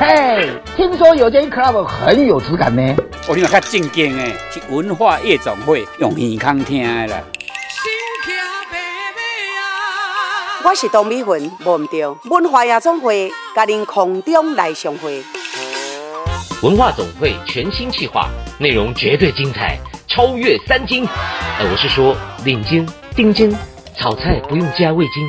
嘿，听说有间 club 很有质感呢。我另外较正经诶，是文化夜总会，用耳孔听的啦。我是董美云，忘唔掉文化夜总会，甲您空中来相会。文化总会全新企划，内容绝对精彩，超越三金。呃，我是说领金、丁金，炒菜不用加味精。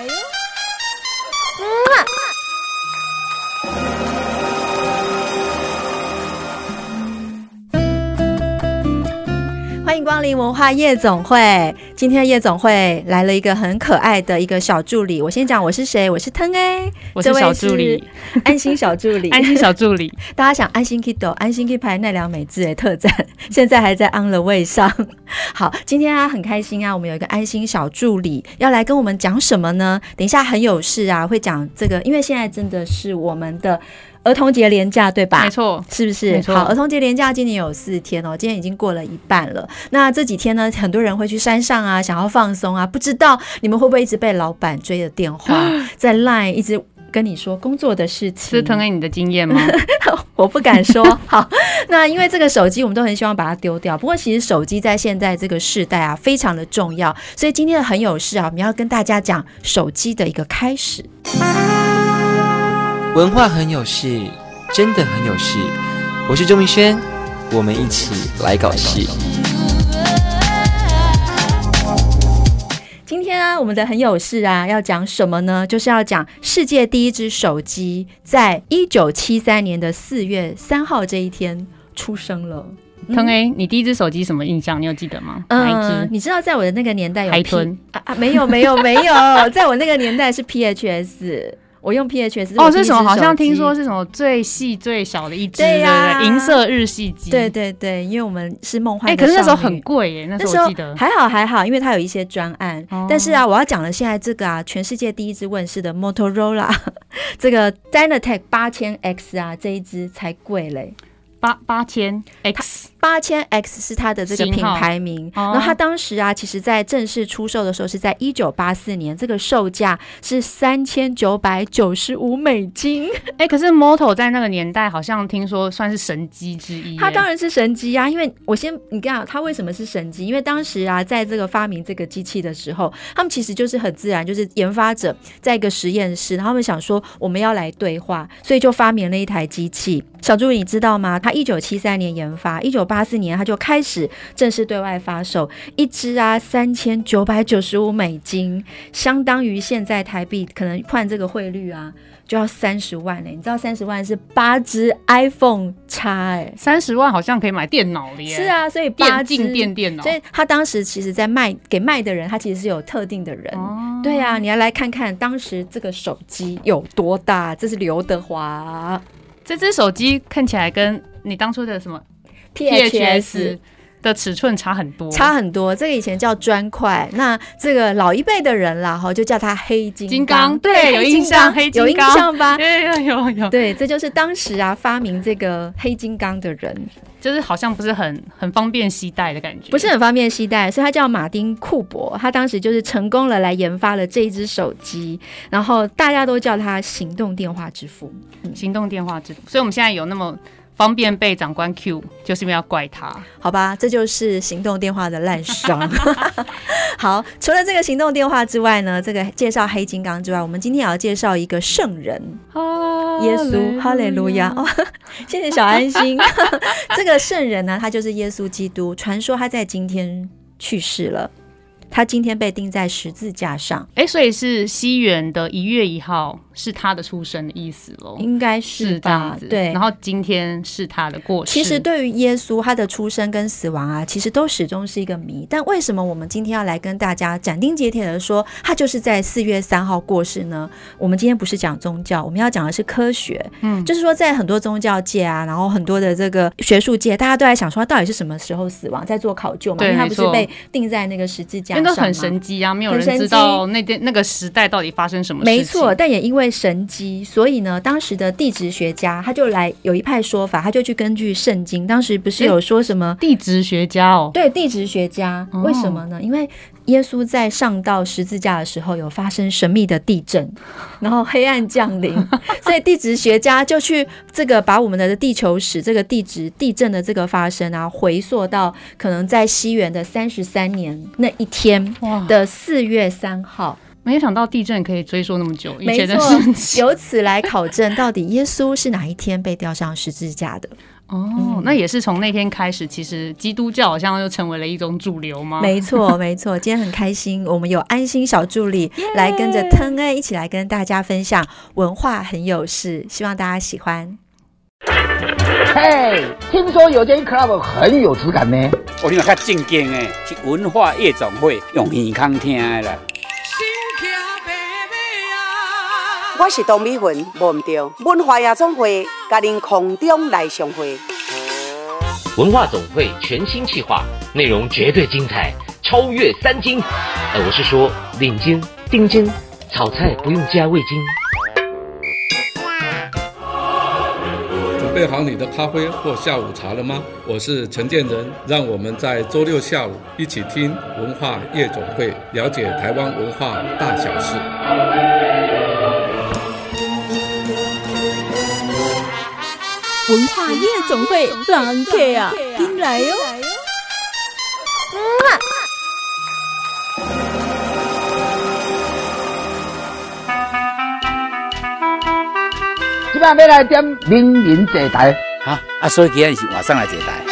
欢迎光临文化夜总会。今天的夜总会来了一个很可爱的一个小助理。我先讲我是谁，我是腾 A，我是小助理，安心小助理，安心小助理。大家想安心 Kido，安心 K 牌奈良美智的特展，现在还在 On the way 上。好，今天啊很开心啊，我们有一个安心小助理要来跟我们讲什么呢？等一下很有事啊，会讲这个，因为现在真的是我们的。儿童节连假对吧？没错，是不是？好，儿童节连假今年有四天哦，今天已经过了一半了。那这几天呢，很多人会去山上啊，想要放松啊，不知道你们会不会一直被老板追着电话，在 Line 一直跟你说工作的事情？是腾给你的经验吗？我不敢说。好，那因为这个手机，我们都很希望把它丢掉。不过其实手机在现在这个世代啊，非常的重要。所以今天的很有事啊，我们要跟大家讲手机的一个开始。文化很有事，真的很有事。我是周明轩，我们一起来搞事。今天啊，我们的很有事啊，要讲什么呢？就是要讲世界第一只手机，在一九七三年的四月三号这一天出生了。腾 A，你第一只手机什么印象？你有记得吗？嗯、哪一支？你知道，在我的那个年代有 P 海豚啊啊，没有没有没有，在我那个年代是 PHS。我用 PHS 哦，是什么？好像听说是什么最细最小的一只，对呀，银色日系机。对对对，因为我们是梦幻。哎，可是那时候很贵耶，那时候我记得还好还好，因为它有一些专案。但是啊，我要讲的现在这个啊，全世界第一只问世的 Motorola 这个 Dynatec 八千 X 啊，这一只才贵嘞。八八千 X，八千 X 是它的这个品牌名。然后它当时啊，其实在正式出售的时候是在一九八四年，这个售价是三千九百九十五美金。哎，可是 Moto 在那个年代好像听说算是神机之一。它当然是神机啊，因为我先你看它为什么是神机？因为当时啊，在这个发明这个机器的时候，他们其实就是很自然，就是研发者在一个实验室，然后他们想说我们要来对话，所以就发明了一台机器。小助理，你知道吗？它一九七三年研发，一九八四年他就开始正式对外发售，一支啊三千九百九十五美金，相当于现在台币可能换这个汇率啊，就要三十万嘞。你知道三十万是八只 iPhone 叉哎，三十万好像可以买电脑了耶。是啊，所以八支电电脑，所以他当时其实在卖给卖的人，他其实是有特定的人。哦、对啊，你要来看看当时这个手机有多大，这是刘德华。这只手机看起来跟你当初的什么 PHS 的尺寸差很多，差很多。这个以前叫砖块，那这个老一辈的人啦，哈，就叫它黑金刚。金刚对，有印象，黑金刚有印象吧？有有有有。对，这就是当时啊发明这个黑金刚的人，就是好像不是很很方便携带的感觉，不是很方便携带，所以他叫马丁库珀，他当时就是成功了来研发了这一只手机，然后大家都叫他行动电话之父，嗯、行动电话之父。所以我们现在有那么。方便被长官 Q，就是因为要怪他，好吧？这就是行动电话的烂伤。好，除了这个行动电话之外呢，这个介绍黑金刚之外，我们今天也要介绍一个圣人，耶稣，哈利路亚！哦，谢谢小安心。这个圣人呢，他就是耶稣基督。传说他在今天去世了，他今天被钉在十字架上。哎，所以是西元的一月一号。是他的出生的意思喽，应该是，是这样子。对，然后今天是他的过世。其实对于耶稣他的出生跟死亡啊，其实都始终是一个谜。但为什么我们今天要来跟大家斩钉截铁的说，他就是在四月三号过世呢？我们今天不是讲宗教，我们要讲的是科学。嗯，就是说在很多宗教界啊，然后很多的这个学术界，大家都在想说他到底是什么时候死亡，在做考究嘛。因为他不是被定在那个十字架上，那个很神机啊，没有人知道那天那个时代到底发生什么事情。没错，但也因为神机，所以呢，当时的地质学家他就来有一派说法，他就去根据圣经，当时不是有说什么地质学家哦？对，地质学家，为什么呢？哦、因为耶稣在上到十字架的时候有发生神秘的地震，然后黑暗降临，所以地质学家就去这个把我们的地球史这个地质地震的这个发生啊，回溯到可能在西元的三十三年那一天的四月三号。没有想到地震可以追溯那么久，没错，由此来考证到底耶稣是哪一天被吊上十字架的。哦，嗯、那也是从那天开始，其实基督教好像又成为了一种主流吗？没错，没错。今天很开心，我们有安心小助理来跟着腾哎一起来跟大家分享文化很有事，希望大家喜欢。嘿，听说有间 club 很有质感呢。我听较正经诶，是文化夜总会用耳康听的啦。我是董美云，忘唔掉文化夜总会，甲您空中来相会。文化总会全新企划，内容绝对精彩，超越三金。呃，我是说领金、丁金，炒菜不用加味精。准备好你的咖啡或下午茶了吗？我是陈建仁，让我们在周六下午一起听文化夜总会，了解台湾文化大小事。文化夜总会，狼客啊，进来哟！今晚要来点名人坐台，啊啊，所以今天是晚上来坐台。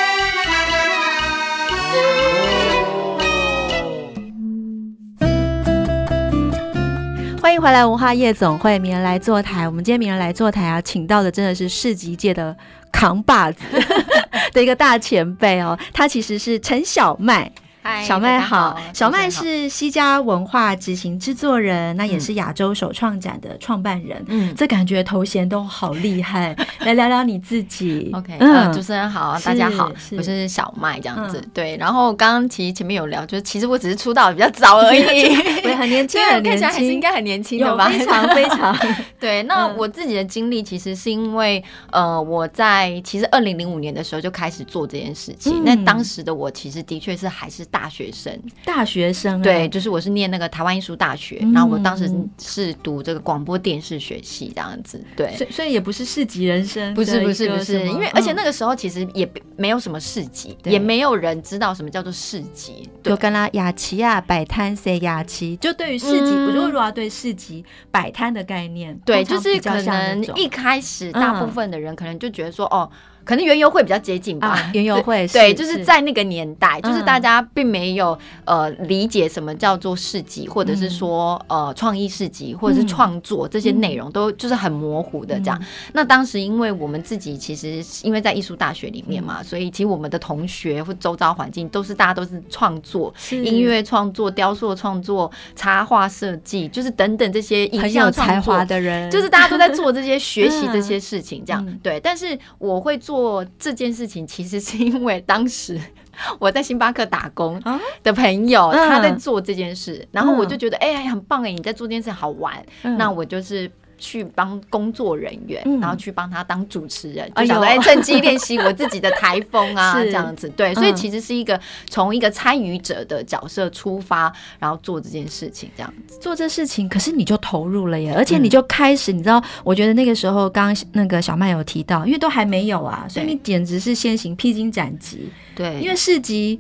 迎回来，文化夜总会，名人来坐台。我们今天名人来坐台啊，请到的真的是市集界的扛把子 的一个大前辈哦，他其实是陈小麦。Hi, 小麦好，好，小麦是西家文化执行制作人，那也是亚洲首创展的创办人。嗯，这感觉头衔都好厉害。来聊聊你自己。OK，嗯，主持人好，大家好，是我是小麦这样子。嗯、对，然后刚刚其实前面有聊，就是其实我只是出道比较早而已，我很年轻，很年轻，看起来还是应该很年轻的吧？非常非常。对，那我自己的经历其实是因为，呃，我在其实二零零五年的时候就开始做这件事情。那、嗯、当时的我其实的确是还是大学生，大学生对，就是我是念那个台湾艺术大学，嗯，然后我当时是读这个广播电视学系这样子，对，所以所以也不是市集人生，不是不是不是，因为而且那个时候其实也没有什么市集，嗯，也没有人知道什么叫做市集，就跟他雅琪啊摆摊谁雅琪，就对于市集，我就如果要对市集摆摊的概念，对，就是可能一开始大部分的人可能就觉得说，嗯、哦。可能原油会比较接近吧，园、啊、游会对，就是。在那个年代，就是大家并没有呃理解什么叫做市集，或者是说呃创意市集，或者是创作这些内容都就是很模糊的这样。那当时因为我们自己其实因为在艺术大学里面嘛，所以其实我们的同学或周遭环境都是大家都是创作，音乐创作、雕塑创作、插画设计，就是等等这些影像才华的人，就是大家都在做这些学习 这些事情这样。对，但是我会做。做这件事情，其实是因为当时 我在星巴克打工的朋友，他在做这件事，然后我就觉得，哎呀，很棒哎，你在做这件事好玩，那我就是。去帮工作人员，嗯、然后去帮他当主持人，就想来趁机练习我自己的台风啊，这样子。对，所以其实是一个从一个参与者的角色出发，然后做这件事情，这样子做这事情。可是你就投入了耶，而且你就开始，你知道，我觉得那个时候刚刚那个小麦有提到，因为都还没有啊，所以你简直是先行披荆斩棘。对，因为市集。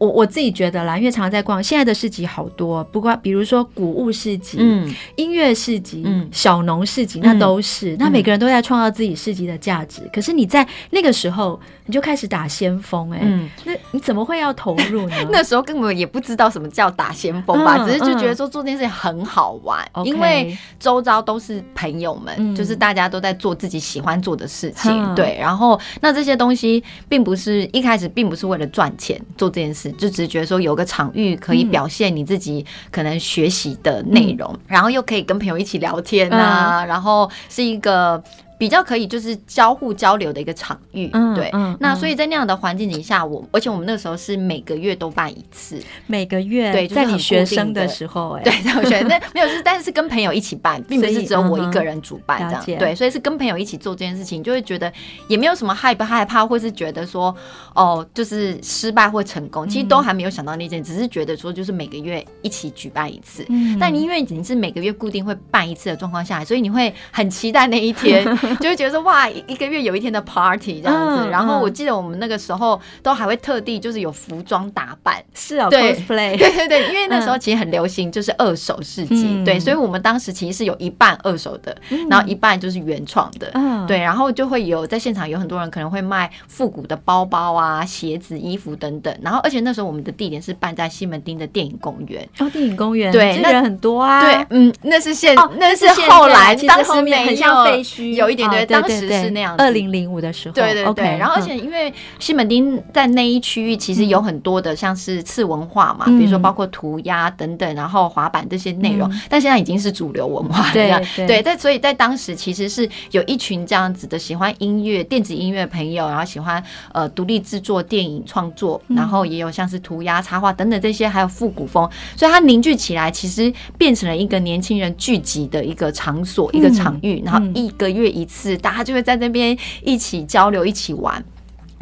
我我自己觉得啦，因为常常在逛，现在的市集好多，不过比如说古物市集、嗯、音乐市集、嗯、小农市集，那都是、嗯，那每个人都在创造自己市集的价值、嗯。可是你在那个时候，你就开始打先锋哎、欸，嗯，那你怎么会要投入呢？那时候根本也不知道什么叫打先锋吧，嗯、只是就觉得说做这件事情很好玩，嗯、因为周遭都是朋友们，嗯、就是大家都在做自己喜欢做的事情，嗯、对。然后那这些东西并不是一开始并不是为了赚钱做这件事，就只是觉得说有个场域可以表现你自己可能学习的内容，嗯、然后又可以跟朋友一起聊天啊，嗯、然后是一个。比较可以就是交互交流的一个场域，嗯、对，嗯、那所以在那样的环境底下，我而且我们那个时候是每个月都办一次，每个月对，就是、在你学生的时候、欸，哎，对，在我学生，但没有是，但是是跟朋友一起办，并不是只有我一个人主办这样，嗯、对，所以是跟朋友一起做这件事情，就会觉得也没有什么害不害怕，或是觉得说哦，就是失败或成功，其实都还没有想到那件，只是觉得说就是每个月一起举办一次，嗯、但你因为你是每个月固定会办一次的状况下来，所以你会很期待那一天。就会觉得说哇，一个月有一天的 party 这样子，然后我记得我们那个时候都还会特地就是有服装打扮，是啊，cosplay，对对对，因为那时候其实很流行就是二手市集，对，所以我们当时其实是有一半二手的，然后一半就是原创的，对，然后就会有在现场有很多人可能会卖复古的包包啊、鞋子、衣服等等，然后而且那时候我们的地点是办在西门町的电影公园，哦，电影公园，对，那人很多啊，对，嗯，那是现，那是后来，当时面很像废墟，有一点对。当时是那样，二零零五的时候，对对对。然后，而且因为西门町在那一区域，其实有很多的像是次文化嘛，比如说包括涂鸦等等，然后滑板这些内容。但现在已经是主流文化，这样对。在所以，在当时其实是有一群这样子的喜欢音乐、电子音乐的朋友，然后喜欢呃独立制作电影创作，然后也有像是涂鸦、插画等等这些，还有复古风，所以它凝聚起来，其实变成了一个年轻人聚集的一个场所、一个场域。然后一个月一次。大家就会在那边一起交流，一起玩。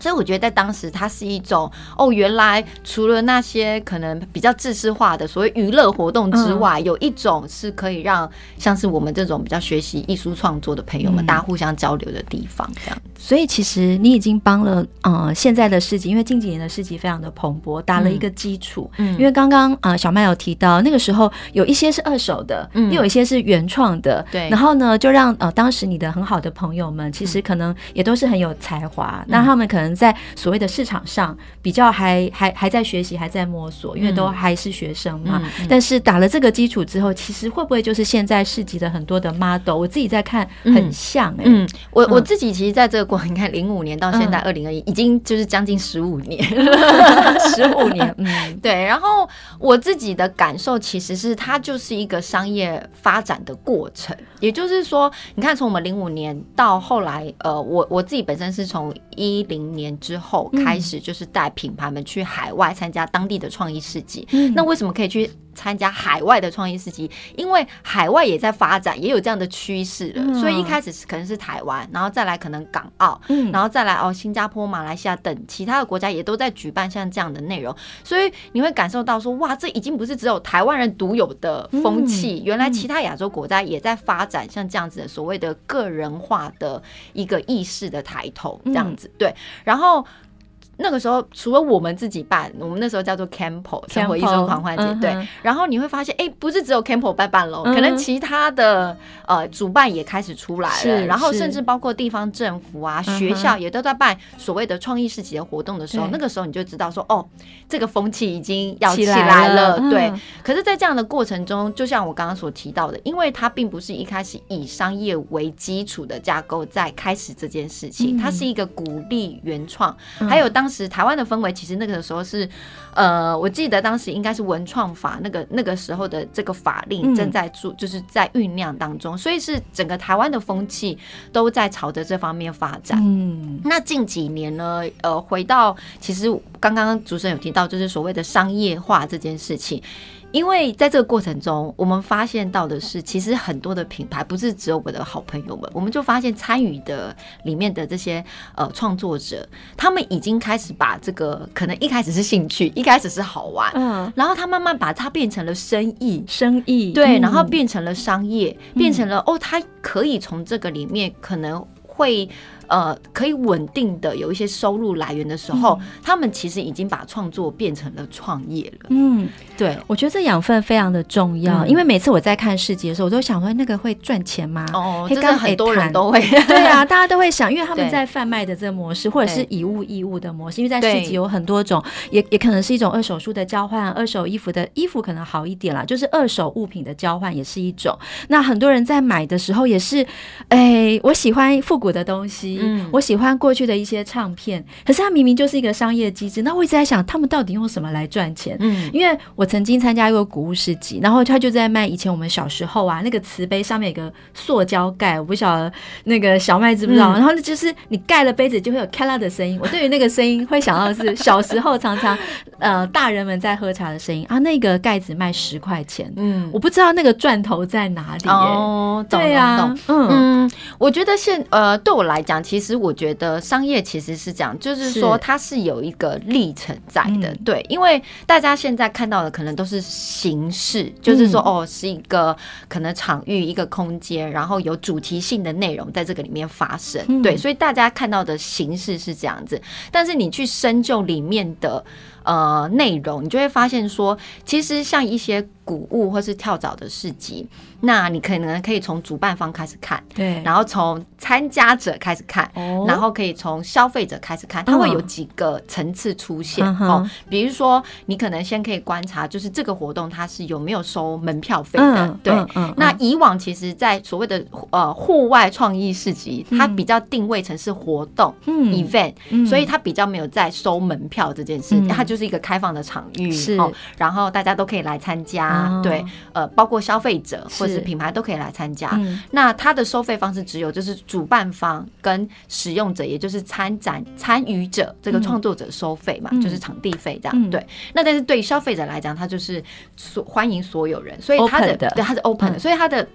所以我觉得在当时，它是一种哦，原来除了那些可能比较自私化的所谓娱乐活动之外，嗯、有一种是可以让像是我们这种比较学习艺术创作的朋友们，嗯、大家互相交流的地方。这样，所以其实你已经帮了呃现在的市集，因为近几年的市集非常的蓬勃，打了一个基础。嗯，因为刚刚啊小麦有提到，那个时候有一些是二手的，嗯，又有一些是原创的，对。然后呢，就让呃当时你的很好的朋友们，其实可能也都是很有才华，那、嗯、他们可能。在所谓的市场上，比较还还还在学习，还在摸索，因为都还是学生嘛。但是打了这个基础之后，其实会不会就是现在市集的很多的 model？我自己在看，很像哎、欸。嗯，我我自己其实在这个过程，你看零五年到现在二零二一，已经就是将近十五年，十五年。嗯，对。然后我自己的感受其实是，它就是一个商业发展的过程。也就是说，你看从我们零五年到后来，呃，我我自己本身是从一零年之后开始，就是带品牌们去海外参加当地的创意市集。嗯、那为什么可以去参加海外的创意市集？因为海外也在发展，也有这样的趋势了。嗯、所以一开始是可能是台湾，然后再来可能港澳，嗯、然后再来哦新加坡、马来西亚等其他的国家也都在举办像这样的内容。所以你会感受到说，哇，这已经不是只有台湾人独有的风气，嗯、原来其他亚洲国家也在发展像这样子的所谓的个人化的一个意识的抬头，这样子。对，然后那个时候除了我们自己办，我们那时候叫做 Campo 生活艺术狂欢节，对。然后你会发现，哎，不是只有 Campo 办办喽，可能其他的呃主办也开始出来了，然后甚至包括地方政府啊、是学校也都在办所谓的创意市集的活动的时候，那个时候你就知道说，哦，这个风气已经要起来了，对。嗯、可是，在这样的过程中，就像我刚刚所提到的，因为它并不是一开始以商业为基础的架构在开始这件事情，嗯、它是一个鼓励原创，嗯、还有当。当时台湾的氛围，其实那个时候是，呃，我记得当时应该是文创法那个那个时候的这个法令正在做，就是在酝酿当中，所以是整个台湾的风气都在朝着这方面发展。嗯，那近几年呢，呃，回到其实刚刚主持人有提到，就是所谓的商业化这件事情。因为在这个过程中，我们发现到的是，其实很多的品牌不是只有我的好朋友们，我们就发现参与的里面的这些呃创作者，他们已经开始把这个可能一开始是兴趣，一开始是好玩，嗯，然后他慢慢把它变成了生意，生意。对，然后变成了商业，变成了哦，他可以从这个里面可能会。呃可以稳定的有一些收入来源的时候，嗯、他们其实已经把创作变成了创业了。嗯，对，我觉得这养分非常的重要，嗯、因为每次我在看市集的时候，我都想说那个会赚钱吗？哦，这个很多人都会，对啊，大家都会想，因为他们在贩卖的这个模式，或者是以物易物的模式，因为在市集有很多种，也也可能是一种二手书的交换，二手衣服的衣服可能好一点啦，就是二手物品的交换也是一种。那很多人在买的时候也是，哎，我喜欢复古的东西，嗯，我喜欢过去的一些唱片，可是它明明就是一个商业机制。那我一直在想，他们到底用什么来赚钱？嗯，因为我曾经参加过古物市集，然后他就在卖以前我们小时候啊，那个瓷杯上面有个塑胶盖，我不晓得那个小麦知不知道？嗯、然后就是你盖了杯子就会有咔啦的声音，我对于那个声音会想到的是小时候常常呃大人们在喝茶的声音啊。那个盖子卖十块钱，嗯，我不知道那个赚头在哪里、欸。哦，对呀，嗯嗯，我觉得现呃对我来讲，其实我觉得商业其实是这样，就是说它是有一个历程在的，嗯、对，因为大家现在看到的可能都是形式，就是说哦是一个可能场域一个空间，然后有主题性的内容在这个里面发生，嗯、对，所以大家看到的形式是这样子，但是你去深究里面的。呃，内容你就会发现说，其实像一些古物或是跳蚤的市集，那你可能可以从主办方开始看，对，然后从参加者开始看，哦，然后可以从消费者开始看，它会有几个层次出现，嗯、哦。比如说，你可能先可以观察，就是这个活动它是有没有收门票费的，嗯、对。那以往其实，在所谓的呃户外创意市集，它比较定位成是活动，嗯，event，所以它比较没有在收门票这件事，嗯、它就是一个开放的场域，是、哦，然后大家都可以来参加，哦、对，呃，包括消费者或是品牌都可以来参加。嗯、那它的收费方式只有就是主办方跟使用者，也就是参展参与者这个创作者收费嘛，嗯、就是场地费这样。嗯、对，那但是对消费者来讲，它就是所欢迎所有人，所以它的，的。对它是 open 的，嗯、所以它的。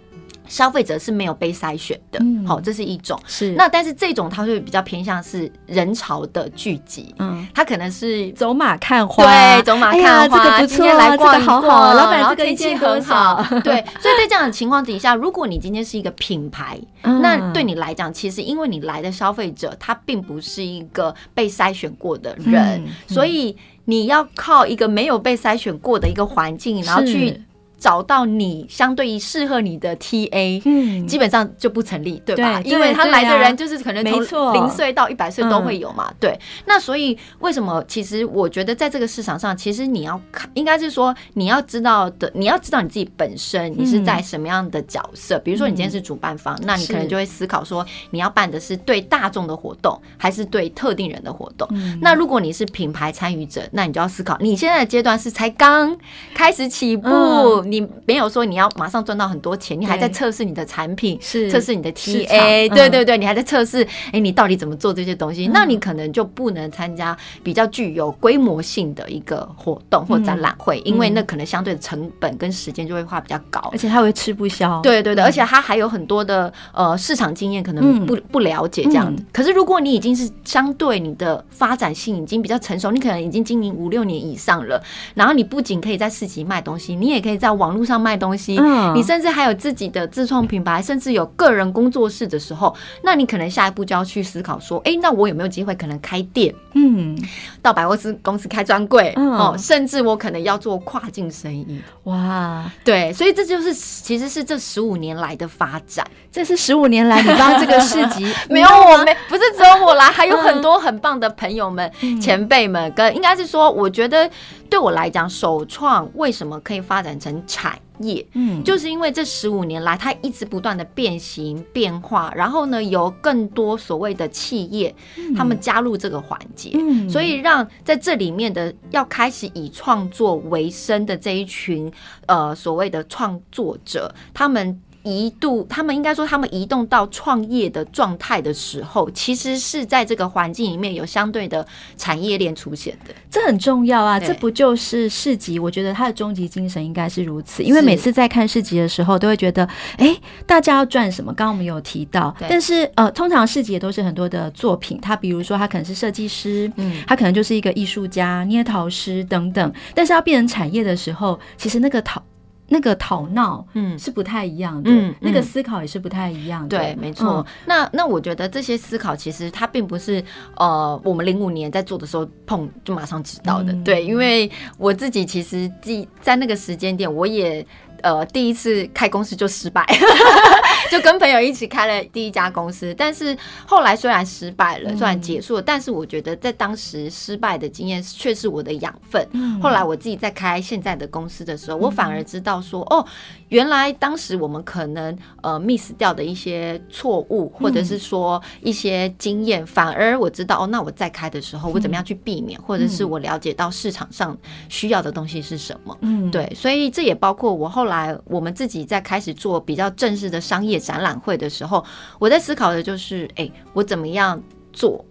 消费者是没有被筛选的，好、嗯，这是一种。是。那但是这种它会比较偏向是人潮的聚集，嗯，它可能是走马看花，对，走马看花，哎、这个不错，今天来逛一逛，这个好好，老板这个天气很好，对。所以在这样的情况底下，如果你今天是一个品牌，嗯、那对你来讲，其实因为你来的消费者他并不是一个被筛选过的人，嗯、所以你要靠一个没有被筛选过的一个环境，然后去。找到你相对于适合你的 TA，嗯，基本上就不成立，对吧？因为他来的人就是可能从零岁到一百岁都会有嘛，对。那所以为什么？其实我觉得在这个市场上，其实你要看，应该是说你要知道的，你要知道你自己本身你是在什么样的角色。比如说你今天是主办方，那你可能就会思考说，你要办的是对大众的活动，还是对特定人的活动？那如果你是品牌参与者，那你就要思考，你现在的阶段是才刚开始起步。你没有说你要马上赚到很多钱，你还在测试你的产品，是。测试你的 TA，对对对，你还在测试，哎，你到底怎么做这些东西？那你可能就不能参加比较具有规模性的一个活动或展览会，因为那可能相对的成本跟时间就会花比较高，而且它会吃不消。对对对，而且它还有很多的呃市场经验可能不不了解这样。子。可是如果你已经是相对你的发展性已经比较成熟，你可能已经经营五六年以上了，然后你不仅可以在市集卖东西，你也可以在网网络上卖东西，你甚至还有自己的自创品牌，甚至有个人工作室的时候，那你可能下一步就要去思考说，哎，那我有没有机会可能开店？嗯，到百货公司开专柜哦，甚至我可能要做跨境生意。哇，对，所以这就是其实是这十五年来的发展。这是十五年来你帮这个市集 没有我没不是只有我来，还有很多很棒的朋友们、前辈们，跟应该是说，我觉得。对我来讲，首创为什么可以发展成产业？嗯，就是因为这十五年来，它一直不断的变形变化，然后呢，有更多所谓的企业，他们加入这个环节，嗯，所以让在这里面的要开始以创作为生的这一群，呃，所谓的创作者，他们。一度，他们应该说，他们移动到创业的状态的时候，其实是在这个环境里面有相对的产业链出现的。这很重要啊！这不就是市集？我觉得它的终极精神应该是如此。因为每次在看市集的时候，都会觉得，哎，大家要赚什么？刚刚我们有提到，但是呃，通常市集也都是很多的作品。他比如说，他可能是设计师，嗯，他可能就是一个艺术家、捏陶师等等。但是要变成产业的时候，其实那个陶。那个讨闹，嗯，是不太一样的，嗯，那个思考也是不太一样的。对，没错。嗯、那那我觉得这些思考其实它并不是呃，我们零五年在做的时候碰就马上知道的。嗯、对，因为我自己其实记在那个时间点，我也。呃，第一次开公司就失败，就跟朋友一起开了第一家公司，但是后来虽然失败了，虽然结束了，但是我觉得在当时失败的经验却是我的养分。后来我自己在开现在的公司的时候，我反而知道说，哦，原来当时我们可能呃 miss 掉的一些错误，或者是说一些经验，反而我知道哦，那我再开的时候，我怎么样去避免，或者是我了解到市场上需要的东西是什么。嗯，对，所以这也包括我后来。来，我们自己在开始做比较正式的商业展览会的时候，我在思考的就是，哎，我怎么样做？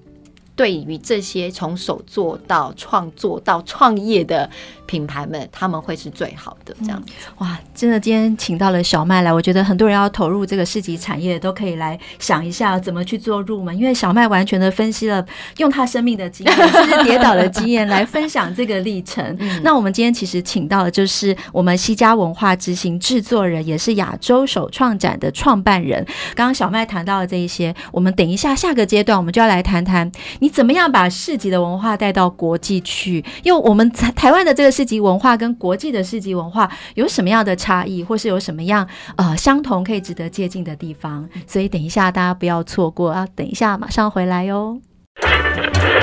对于这些从手做到创作到创业的品牌们，他们会是最好的这样子。哇，真的，今天请到了小麦来，我觉得很多人要投入这个市集产业，都可以来想一下怎么去做入门。因为小麦完全的分析了，用他生命的经验，甚至跌倒的经验来分享这个历程。那我们今天其实请到的就是我们西家文化执行制作人，也是亚洲首创展的创办人。刚刚小麦谈到了这一些，我们等一下下个阶段，我们就要来谈谈你。怎么样把市集的文化带到国际去？因为我们台台湾的这个市集文化跟国际的市集文化有什么样的差异，或是有什么样呃相同可以值得借鉴的地方？所以等一下大家不要错过啊！等一下马上回来哟。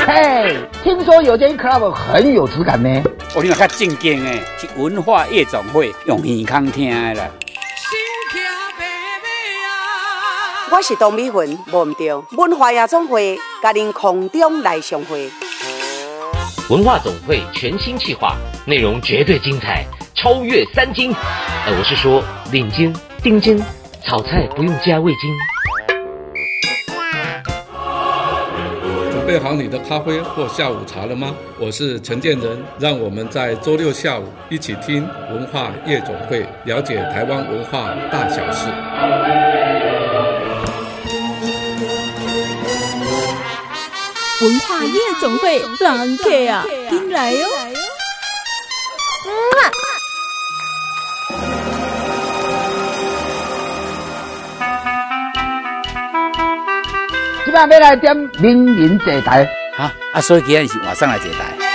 嘿，听说有间 club 很有质感呢。我听较正经诶，是文化夜总会用耳康听的啦。我是董美云，忘唔掉文化夜总会，甲您空中来相会。文化总会全新企划，内容绝对精彩，超越三金。呃，我是说领金、丁金，炒菜不用加味精。准备好你的咖啡或下午茶了吗？我是陈建仁，让我们在周六下午一起听文化夜总会，了解台湾文化大小事。文化夜总会，人客啊，进来哟！今晚要来点名人坐台，啊啊，所以今日是晚上来坐台。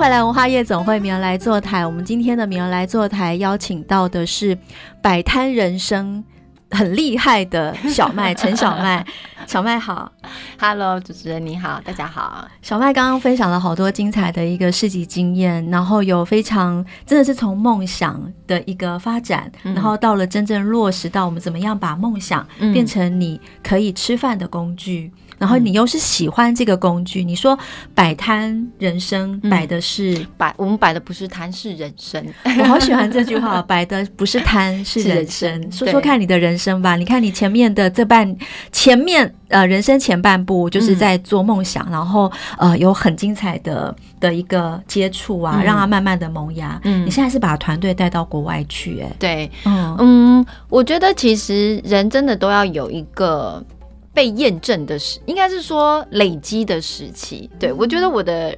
回来，文化夜总会，名人来坐台。我们今天的名人来坐台邀请到的是摆摊人生很厉害的小麦陈小麦。小麦好，Hello，主持人你好，大家好。小麦刚刚分享了好多精彩的一个市集经验，然后有非常真的是从梦想的一个发展，嗯、然后到了真正落实到我们怎么样把梦想变成你可以吃饭的工具。嗯然后你又是喜欢这个工具，你说摆摊人生摆的是摆，我们摆的不是摊是人生，我好喜欢这句话，摆的不是摊 是人生。说说看你的人生吧，你看你前面的这半前面呃人生前半部就是在做梦想，然后呃有很精彩的的一个接触啊，让它慢慢的萌芽。嗯，你现在是把团队带到国外去，哎，对，嗯。嗯，我觉得其实人真的都要有一个。被验证的时，应该是说累积的时期。对，我觉得我的。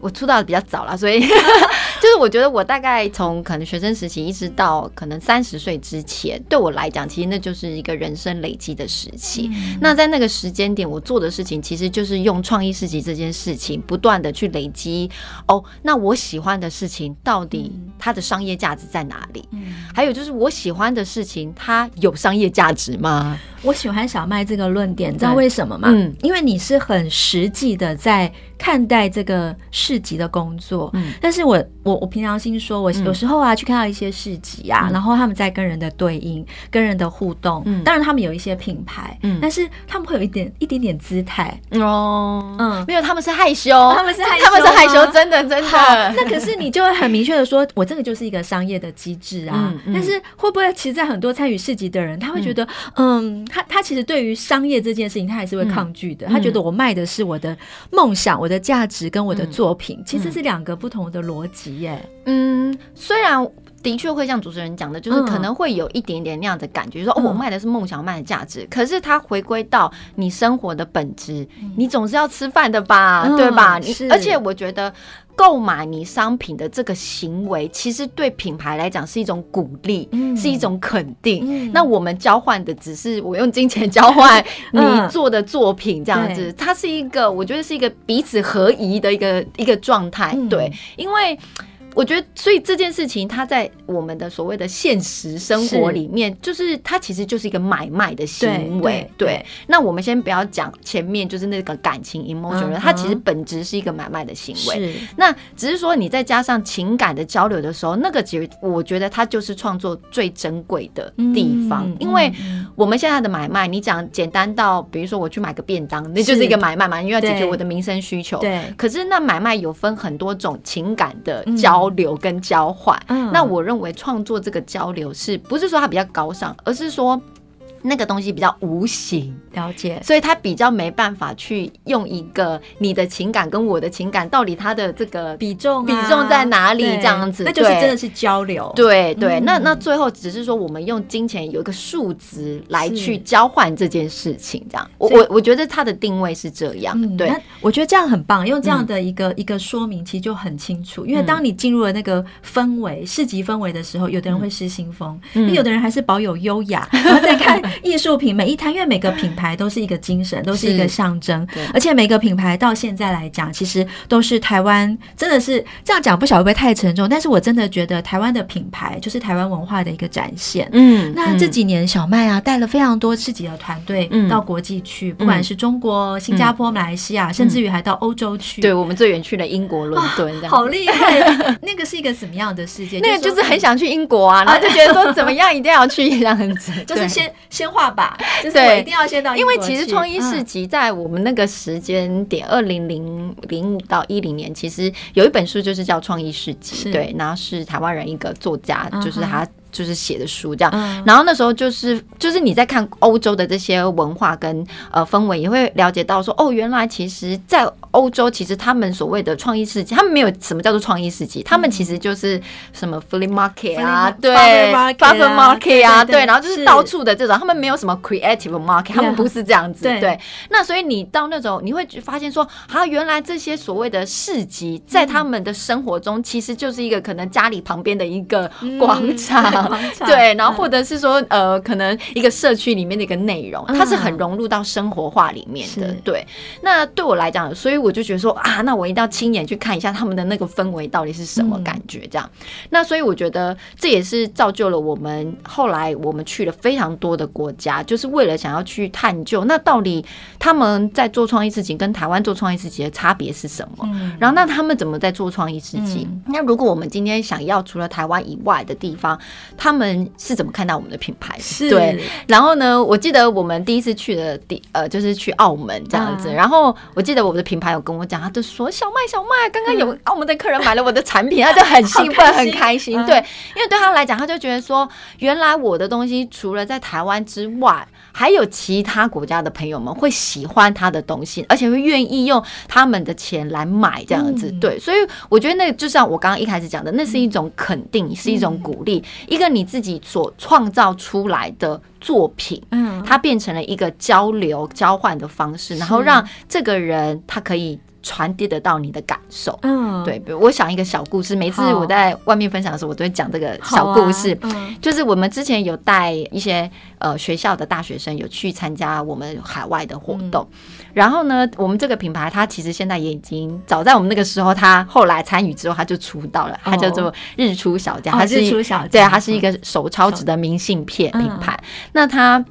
我出道的比较早了，所以 就是我觉得我大概从可能学生时期一直到可能三十岁之前，对我来讲，其实那就是一个人生累积的时期。嗯、那在那个时间点，我做的事情其实就是用创意市集这件事情，不断的去累积。哦，那我喜欢的事情到底它的商业价值在哪里？嗯、还有就是我喜欢的事情，它有商业价值吗？我喜欢小麦这个论点，你知道为什么吗？嗯，因为你是很实际的在看待这个市集的工作。嗯，但是我我我平常心说，我有时候啊去看到一些市集啊，然后他们在跟人的对应、跟人的互动，嗯，当然他们有一些品牌，嗯，但是他们会有一点一点点姿态。哦，嗯，没有，他们是害羞，他们是害羞，他们是害羞，真的真的。那可是你就会很明确的说，我这个就是一个商业的机制啊。但是会不会其实，在很多参与市集的人，他会觉得，嗯。他他其实对于商业这件事情，他还是会抗拒的。嗯、他觉得我卖的是我的梦想、我的价值跟我的作品，嗯、其实是两个不同的逻辑耶。嗯，虽然的确会像主持人讲的，就是可能会有一点点那样的感觉，说哦，我卖的是梦想，卖的价值。可是它回归到你生活的本质，你总是要吃饭的吧，对吧？你而且我觉得。购买你商品的这个行为，其实对品牌来讲是一种鼓励，嗯、是一种肯定。嗯、那我们交换的只是我用金钱交换你做的作品，这样子，嗯、它是一个我觉得是一个彼此合宜的一个一个状态。嗯、对，因为。我觉得，所以这件事情，它在我们的所谓的现实生活里面，就是它其实就是一个买卖的行为。对，那我们先不要讲前面，就是那个感情 emotion，它其实本质是一个买卖的行为。那只是说你再加上情感的交流的时候，那个其实我觉得它就是创作最珍贵的地方。因为我们现在的买卖，你讲简单到，比如说我去买个便当，那就是一个买卖嘛，因为要解决我的民生需求。对。可是那买卖有分很多种情感的交。交流跟交换，嗯，那我认为创作这个交流是不是说它比较高尚，而是说。那个东西比较无形，了解，所以他比较没办法去用一个你的情感跟我的情感到底它的这个比重比重在哪里这样子，那就是真的是交流。对对，那那最后只是说我们用金钱有一个数值来去交换这件事情，这样。我我我觉得它的定位是这样。对，我觉得这样很棒，用这样的一个一个说明其实就很清楚。因为当你进入了那个氛围市集氛围的时候，有的人会失心疯，有的人还是保有优雅，然后再看。艺术品每一摊，因为每个品牌都是一个精神，都是一个象征，而且每个品牌到现在来讲，其实都是台湾，真的是这样讲，不晓得会不会太沉重？但是我真的觉得台湾的品牌就是台湾文化的一个展现。嗯，那这几年小麦啊带了非常多自己的团队到国际去，不管是中国、新加坡、马来西亚，甚至于还到欧洲去。对，我们最远去了英国伦敦，好厉害！那个是一个什么样的世界？那个就是很想去英国啊，然后就觉得说怎么样一定要去这样子，就是先先。画吧，就是我一定要先到，因为其实创意市集在我们那个时间点，二零零零五到一零年，其实有一本书就是叫《创意市集》，对，然后是台湾人一个作家，就是他。就是写的书这样，嗯、然后那时候就是就是你在看欧洲的这些文化跟呃氛围，也会了解到说哦，原来其实，在欧洲其实他们所谓的创意市集，他们没有什么叫做创意市集，嗯、他们其实就是什么 flea market 啊，对，farmer market 啊，对，然后就是。到处的这种，他们没有什么 creative market，他们不是这样子，对，对。那所以你到那种你会发现说，啊，原来这些所谓的市集，在他们的生活中，其实就是一个可能家里旁边的一个广场。嗯对，然后或者是说，呃，可能一个社区里面的一个内容，它是很融入到生活化里面的。对，那对我来讲，所以我就觉得说啊，那我一定要亲眼去看一下他们的那个氛围到底是什么感觉，这样。那所以我觉得这也是造就了我们后来我们去了非常多的国家，就是为了想要去探究，那到底他们在做创意事情跟台湾做创意事情的差别是什么？然后那他们怎么在做创意事情？那如果我们今天想要除了台湾以外的地方，他们是怎么看到我们的品牌？是对，然后呢？我记得我们第一次去的第呃，就是去澳门这样子。啊、然后我记得我们的品牌有跟我讲，他就说：“小麦，小麦，刚刚有澳门的客人买了我的产品，他就很兴奋，很开心。嗯”对，因为对他来讲，他就觉得说，原来我的东西除了在台湾之外，还有其他国家的朋友们会喜欢他的东西，而且会愿意用他们的钱来买这样子。嗯、对，所以我觉得那就像我刚刚一开始讲的，那是一种肯定，嗯、是一种鼓励，一个你自己所创造出来的作品，嗯，它变成了一个交流交换的方式，然后让这个人他可以。传递得到你的感受，嗯，对，比如我想一个小故事，每次我在外面分享的时候，我都会讲这个小故事，嗯，就是我们之前有带一些呃学校的大学生有去参加我们海外的活动，然后呢，我们这个品牌它其实现在也已经早在我们那个时候，它后来参与之后，它就出道了，它叫做日出小家，它是日出小家，对，它是一个手抄纸的明信片品牌，那它。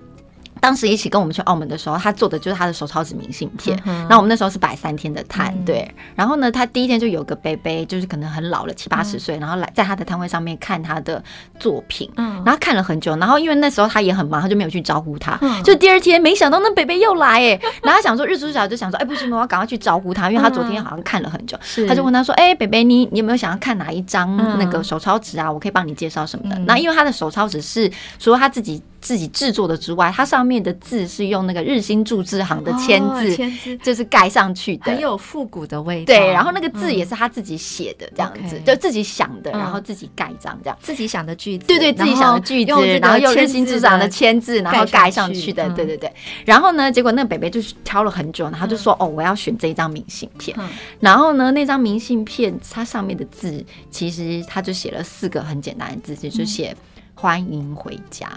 当时一起跟我们去澳门的时候，他做的就是他的手抄纸明信片。然后我们那时候是摆三天的摊，对。然后呢，他第一天就有个伯伯，就是可能很老了七八十岁，然后来在他的摊位上面看他的作品。然后看了很久，然后因为那时候他也很忙，他就没有去招呼他。就第二天，没想到那伯伯又来哎，然后他想说日出小就想说，哎不行，我要赶快去招呼他，因为他昨天好像看了很久。他就问他说，哎伯伯，你你有没有想要看哪一张那个手抄纸啊？我可以帮你介绍什么的。那因为他的手抄纸是说他自己。自己制作的之外，它上面的字是用那个日新注字行的签字，签字。就是盖上去的，很有复古的味道。对，然后那个字也是他自己写的，这样子就自己想的，然后自己盖章，这样。自己想的句子，对对，自己想的句子，然后用日新注字行的签字，然后盖上去的，对对对。然后呢，结果那个北北就是挑了很久，然后就说：“哦，我要选这一张明信片。”然后呢，那张明信片它上面的字，其实他就写了四个很简单的字，就写“欢迎回家”。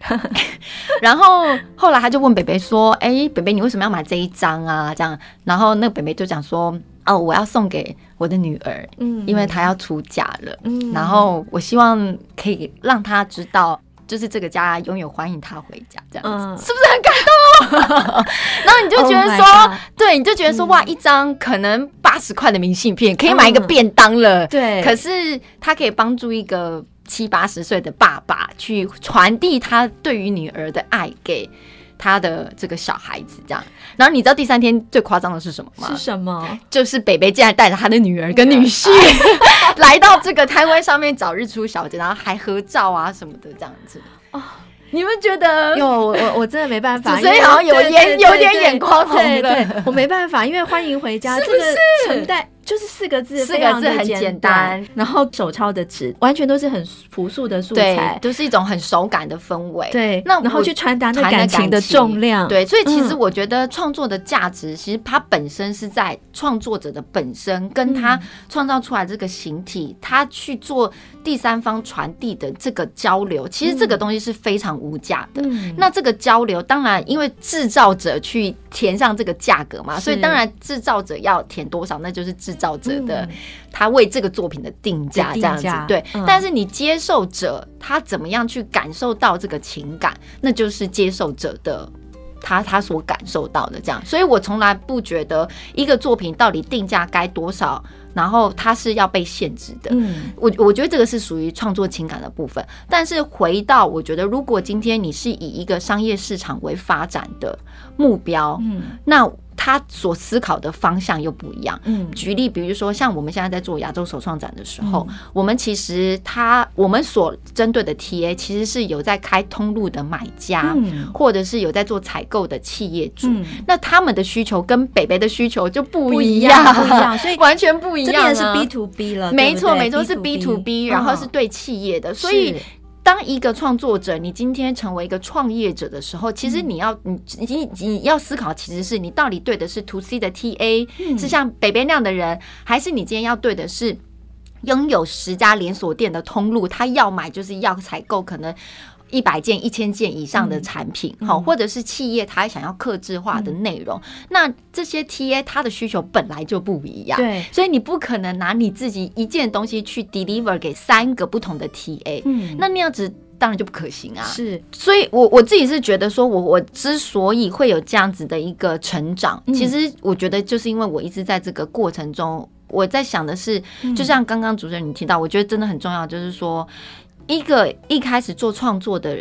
然后后来他就问北北说：“哎，北北，你为什么要买这一张啊？”这样，然后那个北北就讲说：“哦，我要送给我的女儿，嗯，因为她要出嫁了，嗯，然后我希望可以让她知道，就是这个家永远欢迎她回家，这样子，嗯，是不是很感动？然后你就觉得说，oh、对，你就觉得说，哇，一张可能八十块的明信片可以买一个便当了，嗯，对，可是它可以帮助一个。”七八十岁的爸爸去传递他对于女儿的爱给他的这个小孩子，这样。然后你知道第三天最夸张的是什么吗？是什么？就是北北竟然带着他的女儿跟女婿 来到这个摊位上面找日出小姐，然后还合照啊什么的，这样子。哦，你们觉得？有我我真的没办法，所以好像有眼有点眼眶红对，对，对，我没办法，因为欢迎回家这个承带。就是四个字，四个字很简单，然后手抄的纸完全都是很朴素的素材，都、就是一种很手感的氛围。对，那然后去传达那感情的重量。对，所以其实我觉得创作的价值，其实它本身是在创作者的本身，跟他创造出来这个形体，他去做第三方传递的这个交流，其实这个东西是非常无价的。那这个交流，当然因为制造者去填上这个价格嘛，所以当然制造者要填多少，那就是制造者的他为这个作品的定价这样子，对。但是你接受者他怎么样去感受到这个情感，那就是接受者的他他所感受到的这样。所以我从来不觉得一个作品到底定价该多少，然后它是要被限制的。嗯，我我觉得这个是属于创作情感的部分。但是回到我觉得，如果今天你是以一个商业市场为发展的目标，嗯，那。他所思考的方向又不一样。嗯，举例，比如说像我们现在在做亚洲首创展的时候，嗯、我们其实他我们所针对的 TA 其实是有在开通路的买家，嗯、或者是有在做采购的企业主。嗯、那他们的需求跟北北的需求就不一样，不一样，所以 完全不一样。这边是 B to B 了，没错，没错，是 B to B，然后是对企业的，所以。当一个创作者，你今天成为一个创业者的时候，其实你要你你你要思考，其实是你到底对的是 To C 的 TA，是像北北那样的人，还是你今天要对的是拥有十家连锁店的通路，他要买就是要采购可能。一百件、一千件以上的产品，好、嗯，或者是企业他想要克制化的内容，嗯、那这些 TA 他的需求本来就不一样，对，所以你不可能拿你自己一件东西去 deliver 给三个不同的 TA，嗯，那那样子当然就不可行啊。是，所以我我自己是觉得说，我我之所以会有这样子的一个成长，嗯、其实我觉得就是因为我一直在这个过程中，我在想的是，就像刚刚主持人你提到，我觉得真的很重要，就是说。一个一开始做创作的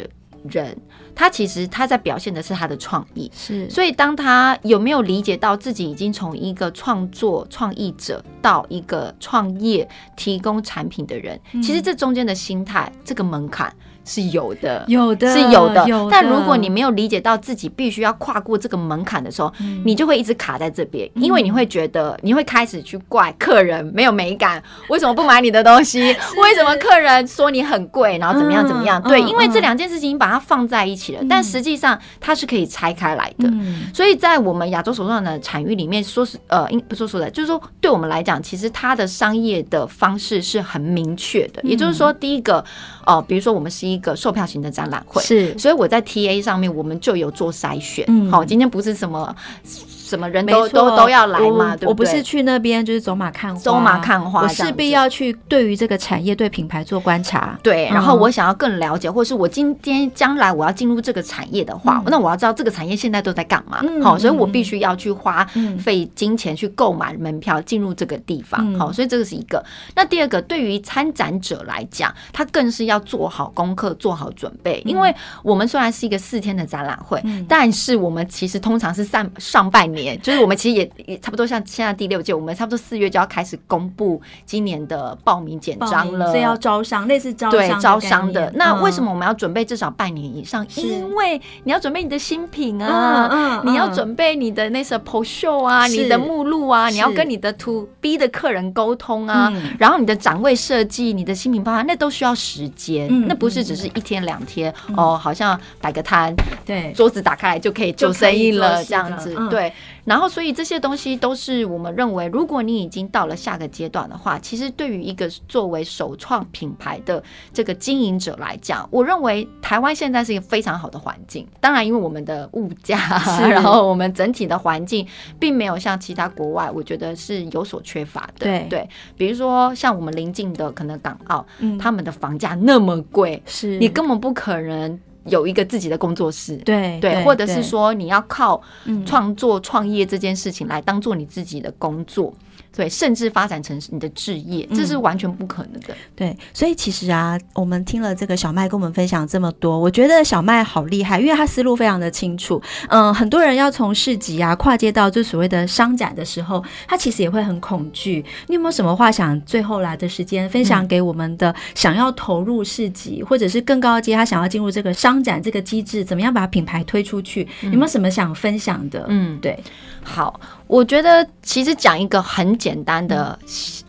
人，他其实他在表现的是他的创意，是。所以当他有没有理解到自己已经从一个创作创意者到一个创业提供产品的人，其实这中间的心态，这个门槛。是有的，有的是有的，有的。但如果你没有理解到自己必须要跨过这个门槛的时候，嗯、你就会一直卡在这边，嗯、因为你会觉得你会开始去怪客人没有美感，为什么不买你的东西？为什么客人说你很贵，然后怎么样怎么样？嗯、对，嗯、因为这两件事情把它放在一起了，嗯、但实际上它是可以拆开来的。嗯、所以在我们亚洲手上的产业里面，说是呃，应不说说的，就是说对我们来讲，其实它的商业的方式是很明确的。嗯、也就是说，第一个。哦，比如说我们是一个售票型的展览会，是，所以我在 TA 上面我们就有做筛选。嗯，好，今天不是什么。什么人都都都要来嘛？对不对？我不是去那边就是走马看花，走马看花，我势必要去对于这个产业、对品牌做观察。对，然后我想要更了解，或是我今天将来我要进入这个产业的话，那我要知道这个产业现在都在干嘛。好，所以我必须要去花费金钱去购买门票进入这个地方。好，所以这个是一个。那第二个，对于参展者来讲，他更是要做好功课、做好准备，因为我们虽然是一个四天的展览会，但是我们其实通常是上上半年。年，就是我们其实也也差不多像现在第六届，我们差不多四月就要开始公布今年的报名简章了，所以要招商，类似招对招商的。嗯、那为什么我们要准备至少半年以上？因为你要准备你的新品啊，嗯嗯、你要准备你的那些 post show 啊，你的目录啊，你要跟你的 to B 的客人沟通啊，嗯、然后你的展位设计、你的新品方案，那都需要时间，嗯、那不是只是一天两天、嗯、哦，好像摆个摊，对，桌子打开来就可以做生意了这样子，对。然后，所以这些东西都是我们认为，如果你已经到了下个阶段的话，其实对于一个作为首创品牌的这个经营者来讲，我认为台湾现在是一个非常好的环境。当然，因为我们的物价，然后我们整体的环境并没有像其他国外，我觉得是有所缺乏的。对对，比如说像我们邻近的可能港澳，嗯，他们的房价那么贵，是你根本不可能。有一个自己的工作室，对对，或者是说你要靠创作创业这件事情来当做你自己的工作。对，甚至发展成你的置业，这是完全不可能的。嗯。对，所以其实啊，我们听了这个小麦跟我们分享这么多，我觉得小麦好厉害，因为他思路非常的清楚。嗯，很多人要从市集啊跨界到就所谓的商展的时候，他其实也会很恐惧。你有没有什么话想最后来的时间分享给我们的想要投入市集，或者是更高阶他想要进入这个商展这个机制，怎么样把品牌推出去？有没有什么想分享的？嗯，对，好。我觉得其实讲一个很简单的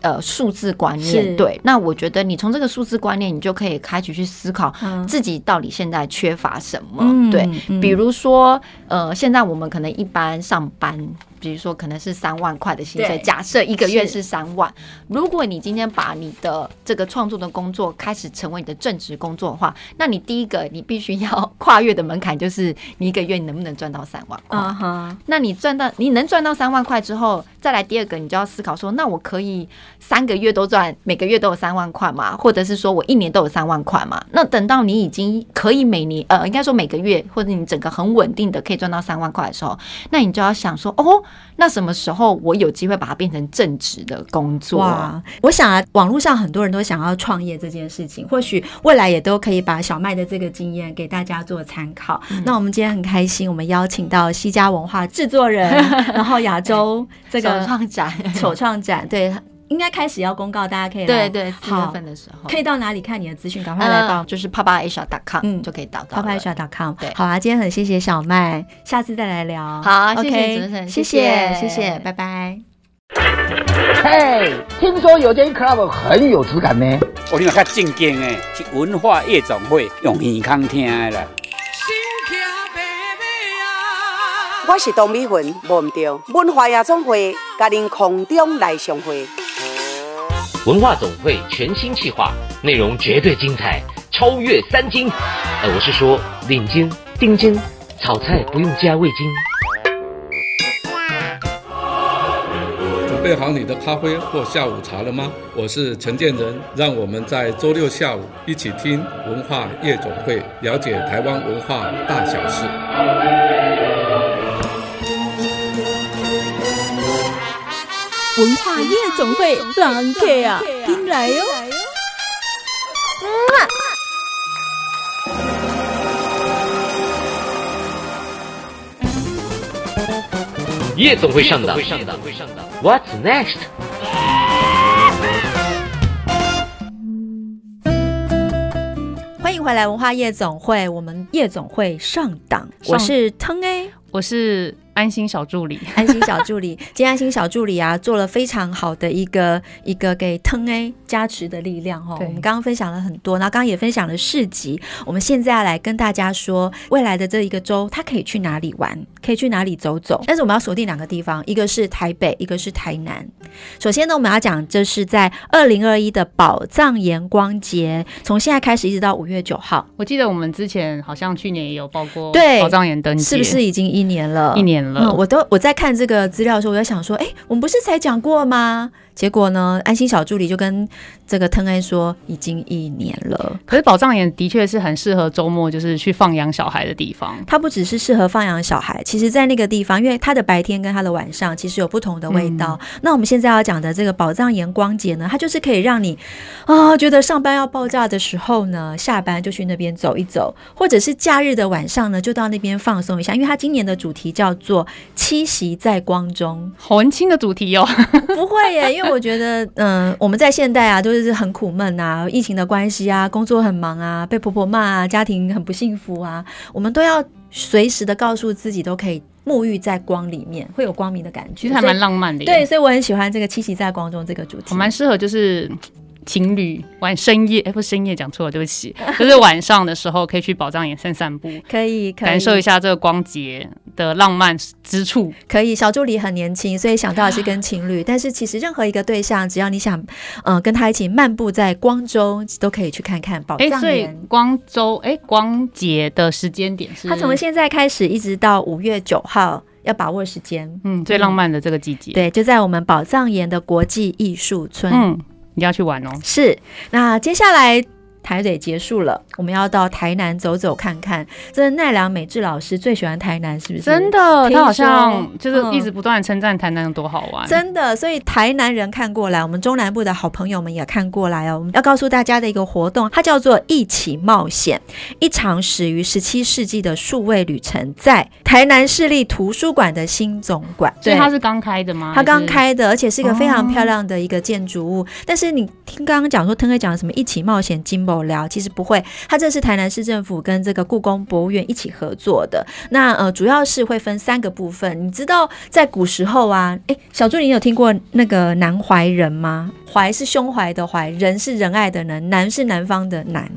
呃数字观念，对，那我觉得你从这个数字观念，你就可以开始去思考自己到底现在缺乏什么，对，比如说呃，现在我们可能一般上班。比如说，可能是三万块的薪水，假设一个月是三万。如果你今天把你的这个创作的工作开始成为你的正职工作的话，那你第一个你必须要跨越的门槛就是你一个月你能不能赚到三万块？Uh huh. 那你赚到你能赚到三万块之后，再来第二个，你就要思考说，那我可以三个月都赚，每个月都有三万块嘛？或者是说我一年都有三万块嘛？那等到你已经可以每年呃，应该说每个月或者你整个很稳定的可以赚到三万块的时候，那你就要想说，哦。那什么时候我有机会把它变成正职的工作？哇！我想啊，网络上很多人都想要创业这件事情，或许未来也都可以把小麦的这个经验给大家做参考。嗯、那我们今天很开心，我们邀请到西家文化制作人，然后亚洲这个 首创展，首创展对。应该开始要公告，大家可以来。对对，四月份的时候可以到哪里看你的资讯？赶快来报，就是 papaasia.com，嗯，就可以找到。papaasia.com，对，好啊，今天很谢谢小麦，下次再来聊。好，谢谢主持人，谢谢，谢谢，拜拜。嘿，听说有间 club 很有质感呢。我听较正经诶，是文化夜总会用耳康听的啦。我是董美云，忘唔掉文化夜总会，甲您空中来相会。文化总会全新企划，内容绝对精彩，超越三金。呃，我是说领金、丁金，炒菜不用加味精。准备好你的咖啡或下午茶了吗？我是陈建仁，让我们在周六下午一起听文化夜总会，了解台湾文化大小事。文化夜总会，狼 K 啊，进来哟！夜总会上当，What's next？欢迎回来，文化夜总会，我们夜总会上档，我是腾 A，我是。安心小助理，安心小助理，今天安心小助理啊，做了非常好的一个一个给腾 A 加持的力量哈。对我们刚刚分享了很多，然后刚刚也分享了市集。我们现在要来跟大家说，未来的这一个周，他可以去哪里玩，可以去哪里走走。但是我们要锁定两个地方，一个是台北，一个是台南。首先呢，我们要讲这是在二零二一的宝藏盐光节，从现在开始一直到五月九号。我记得我们之前好像去年也有报过，对，宝藏盐灯节是不是已经一年了？一年了。嗯，我都我在看这个资料的时候，我在想说，哎，我们不是才讲过吗？结果呢，安心小助理就跟这个腾恩说，已经一年了。可是宝藏岩的确是很适合周末，就是去放养小孩的地方。它不只是适合放养小孩，其实在那个地方，因为它的白天跟它的晚上其实有不同的味道。嗯、那我们现在要讲的这个宝藏岩光节呢，它就是可以让你啊、哦、觉得上班要爆炸的时候呢，下班就去那边走一走，或者是假日的晚上呢，就到那边放松一下。因为它今年的主题叫做。做《栖息在光中》，好文青的主题哦。不会耶，因为我觉得，嗯、呃，我们在现代啊，都是很苦闷啊，疫情的关系啊，工作很忙啊，被婆婆骂啊，家庭很不幸福啊，我们都要随时的告诉自己，都可以沐浴在光里面，会有光明的感觉，其实还蛮浪漫的。对，所以我很喜欢这个《七夕在光中》这个主题，我蛮适合就是。情侣晚深夜，哎，不是深夜讲错了，对不起，就是晚上的时候可以去宝藏岩散散步，可以，可以感受一下这个光节的浪漫之处。可以，小助理很年轻，所以想到的是跟情侣，但是其实任何一个对象，只要你想，嗯、呃，跟他一起漫步在光州，都可以去看看宝藏岩。哎，所以光州，哎，光节的时间点是？他从现在开始一直到五月九号，要把握时间。嗯，最浪漫的这个季节，对，就在我们宝藏岩的国际艺术村。嗯。你要去玩哦，是。那接下来。台北结束了，我们要到台南走走看看。这奈良美智老师最喜欢台南，是不是？真的，他好像就是一直不断称赞台南有多好玩。嗯。真的，所以台南人看过来，我们中南部的好朋友们也看过来哦。我们要告诉大家的一个活动，它叫做“一起冒险”，一场始于十七世纪的数位旅程，在台南市立图书馆的新总馆。对，它是刚开的吗？它刚开的，而且是一个非常漂亮的一个建筑物。哦。但是你听刚刚讲说，腾哥讲什么“一起冒险”金宝聊，其实不会，它这是台南市政府跟这个故宫博物院一起合作的。那呃，主要是会分三个部分。你知道在古时候啊，诶，小助理，你有听过那个南怀仁吗？怀是胸怀的怀，仁是仁爱的仁，南是南方的南。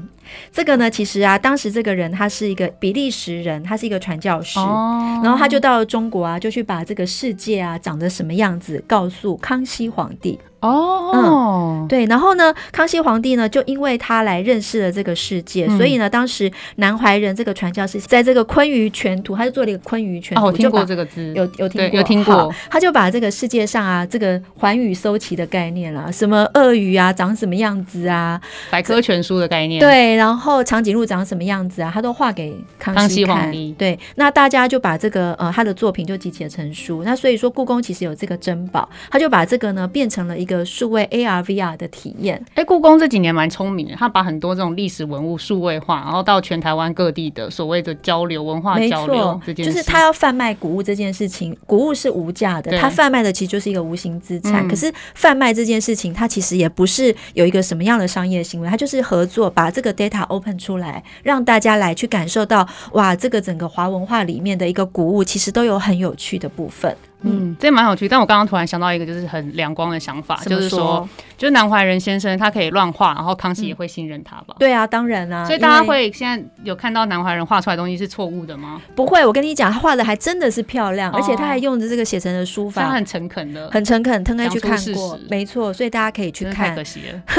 这个呢，其实啊，当时这个人他是一个比利时人，他是一个传教士，哦、然后他就到了中国啊，就去把这个世界啊长得什么样子告诉康熙皇帝。哦，嗯，对，然后呢，康熙皇帝呢，就因为他来认识了这个世界，嗯、所以呢，当时南怀仁这个传教士在这个昆舆全图，他就做了一个昆舆全图，哦，听过这个字，有有听过，有听过，他就把这个世界上啊，这个寰宇搜奇的概念啊，什么鳄鱼啊，长什么样子啊，百科全书的概念，对，然后长颈鹿长什么样子啊，他都画给康熙，康熙皇帝，对，那大家就把这个呃他的作品就集结成书，那所以说故宫其实有这个珍宝，他就把这个呢变成了一个数位 AR。VR 的体验，哎，故宫这几年蛮聪明的，他把很多这种历史文物数位化，然后到全台湾各地的所谓的交流文化交流这件事，就是他要贩卖古物这件事情，古物是无价的，他贩卖的其实就是一个无形资产。嗯、可是贩卖这件事情，它其实也不是有一个什么样的商业行为，它就是合作，把这个 data open 出来，让大家来去感受到，哇，这个整个华文化里面的一个古物，其实都有很有趣的部分。嗯，这蛮有趣，但我刚刚突然想到一个就是很两光的想法，就是说，就是南怀仁先生他可以乱画，然后康熙也会信任他吧？嗯、对啊，当然啊。所以大家会现在有看到南怀仁画出来的东西是错误的吗？不会，我跟你讲，他画的还真的是漂亮，哦、而且他还用着这个写成的书法，他很诚恳的，很诚恳，腾哥去看过，没错，所以大家可以去看。太可惜了。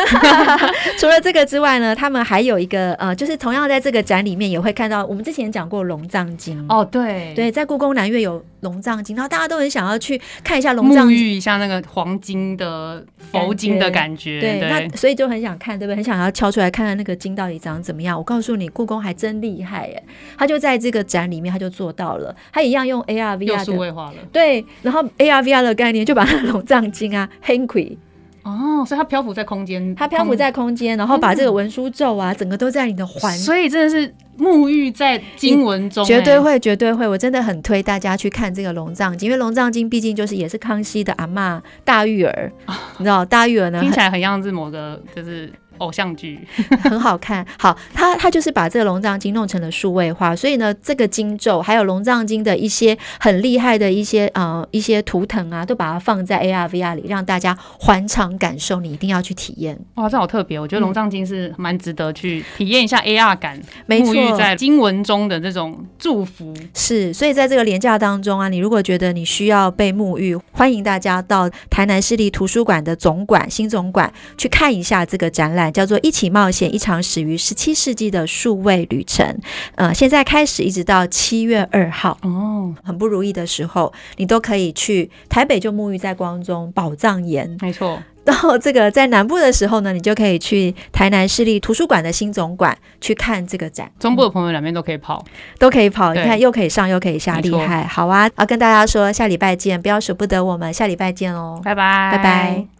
除了这个之外呢，他们还有一个呃，就是同样在这个展里面也会看到，我们之前讲过龙藏经哦，对对，在故宫南院有龙藏经，然后大家都很想要去看。一下龙藏，沐浴一下那个黄金的佛经的感觉，对，对那所以就很想看，对不对？很想要敲出来看看那个经到底长怎么样。我告诉你，故宫还真厉害耶，他就在这个展里面，他就做到了，他一样用 AR VR 数位化了，对，然后 AR VR 的概念就把那龙藏经啊，Hanky。哦，所以它漂浮在空间，它漂浮在空间，然后把这个文书咒啊，整个都在你的环，所以真的是沐浴在经文中，绝对会，绝对会。我真的很推大家去看这个龙藏经，因为龙藏经毕竟就是也是康熙的阿嬷大玉儿，你知道大玉儿呢，听起来很像是某个就是。偶像剧 很好看，好，他他就是把这个龙藏经弄成了数位化，所以呢，这个经咒还有龙藏经的一些很厉害的一些呃一些图腾啊，都把它放在 AR VR 里，让大家环场感受。你一定要去体验。哇，这好特别！我觉得龙藏经是蛮值得去体验一下 AR 感，没错，沐浴在经文中的这种祝福。是，所以在这个廉价当中啊，你如果觉得你需要被沐浴，欢迎大家到台南市立图书馆的总馆新总馆去看一下这个展览。叫做一起冒险，一场始于十七世纪的数位旅程。呃，现在开始一直到七月二号哦，很不如意的时候，你都可以去台北就沐浴在光中宝藏岩，没错。到这个在南部的时候呢，你就可以去台南市立图书馆的新总馆去看这个展。中部的朋友两边都可以跑，都可以跑。你看，又可以上又可以下，厉害。好啊，要跟大家说，下礼拜见，不要舍不得我们，下礼拜见哦，拜拜，拜拜。